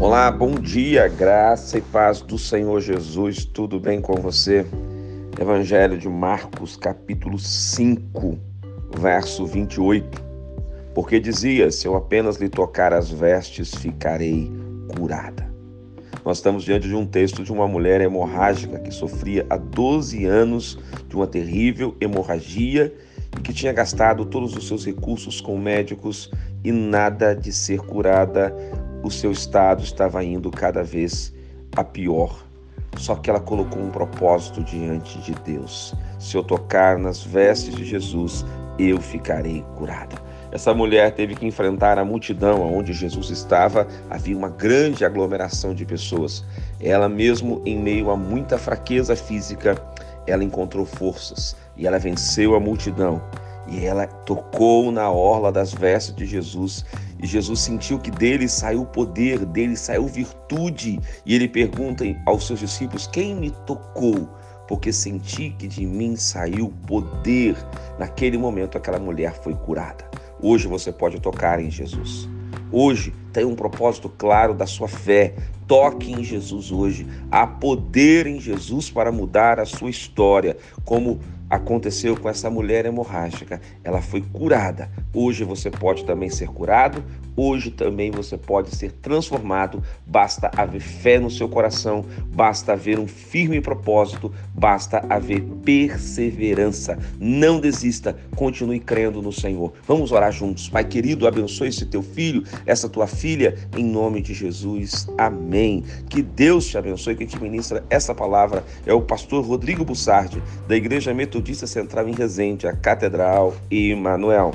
Olá, bom dia, graça e paz do Senhor Jesus, tudo bem com você? Evangelho de Marcos, capítulo 5, verso 28. Porque dizia: Se eu apenas lhe tocar as vestes, ficarei curada. Nós estamos diante de um texto de uma mulher hemorrágica que sofria há 12 anos de uma terrível hemorragia e que tinha gastado todos os seus recursos com médicos e nada de ser curada o seu estado estava indo cada vez a pior. Só que ela colocou um propósito diante de Deus: se eu tocar nas vestes de Jesus, eu ficarei curada. Essa mulher teve que enfrentar a multidão onde Jesus estava, havia uma grande aglomeração de pessoas. Ela, mesmo em meio a muita fraqueza física, ela encontrou forças e ela venceu a multidão. E ela tocou na orla das vestes de Jesus e Jesus sentiu que dele saiu poder, dele saiu virtude. E ele pergunta aos seus discípulos: Quem me tocou? Porque senti que de mim saiu poder. Naquele momento, aquela mulher foi curada. Hoje você pode tocar em Jesus. Hoje tem um propósito claro da sua fé. Toque em Jesus hoje. Há poder em Jesus para mudar a sua história, como aconteceu com essa mulher hemorrágica. Ela foi curada. Hoje você pode também ser curado. Hoje também você pode ser transformado. Basta haver fé no seu coração, basta haver um firme propósito, basta haver perseverança. Não desista, continue crendo no Senhor. Vamos orar juntos. Pai querido, abençoe esse teu filho, essa tua filha, em nome de Jesus. Amém. Que Deus te abençoe. Quem te ministra essa palavra é o pastor Rodrigo Bussardi, da Igreja Metodista Central em Resende, a Catedral Emanuel.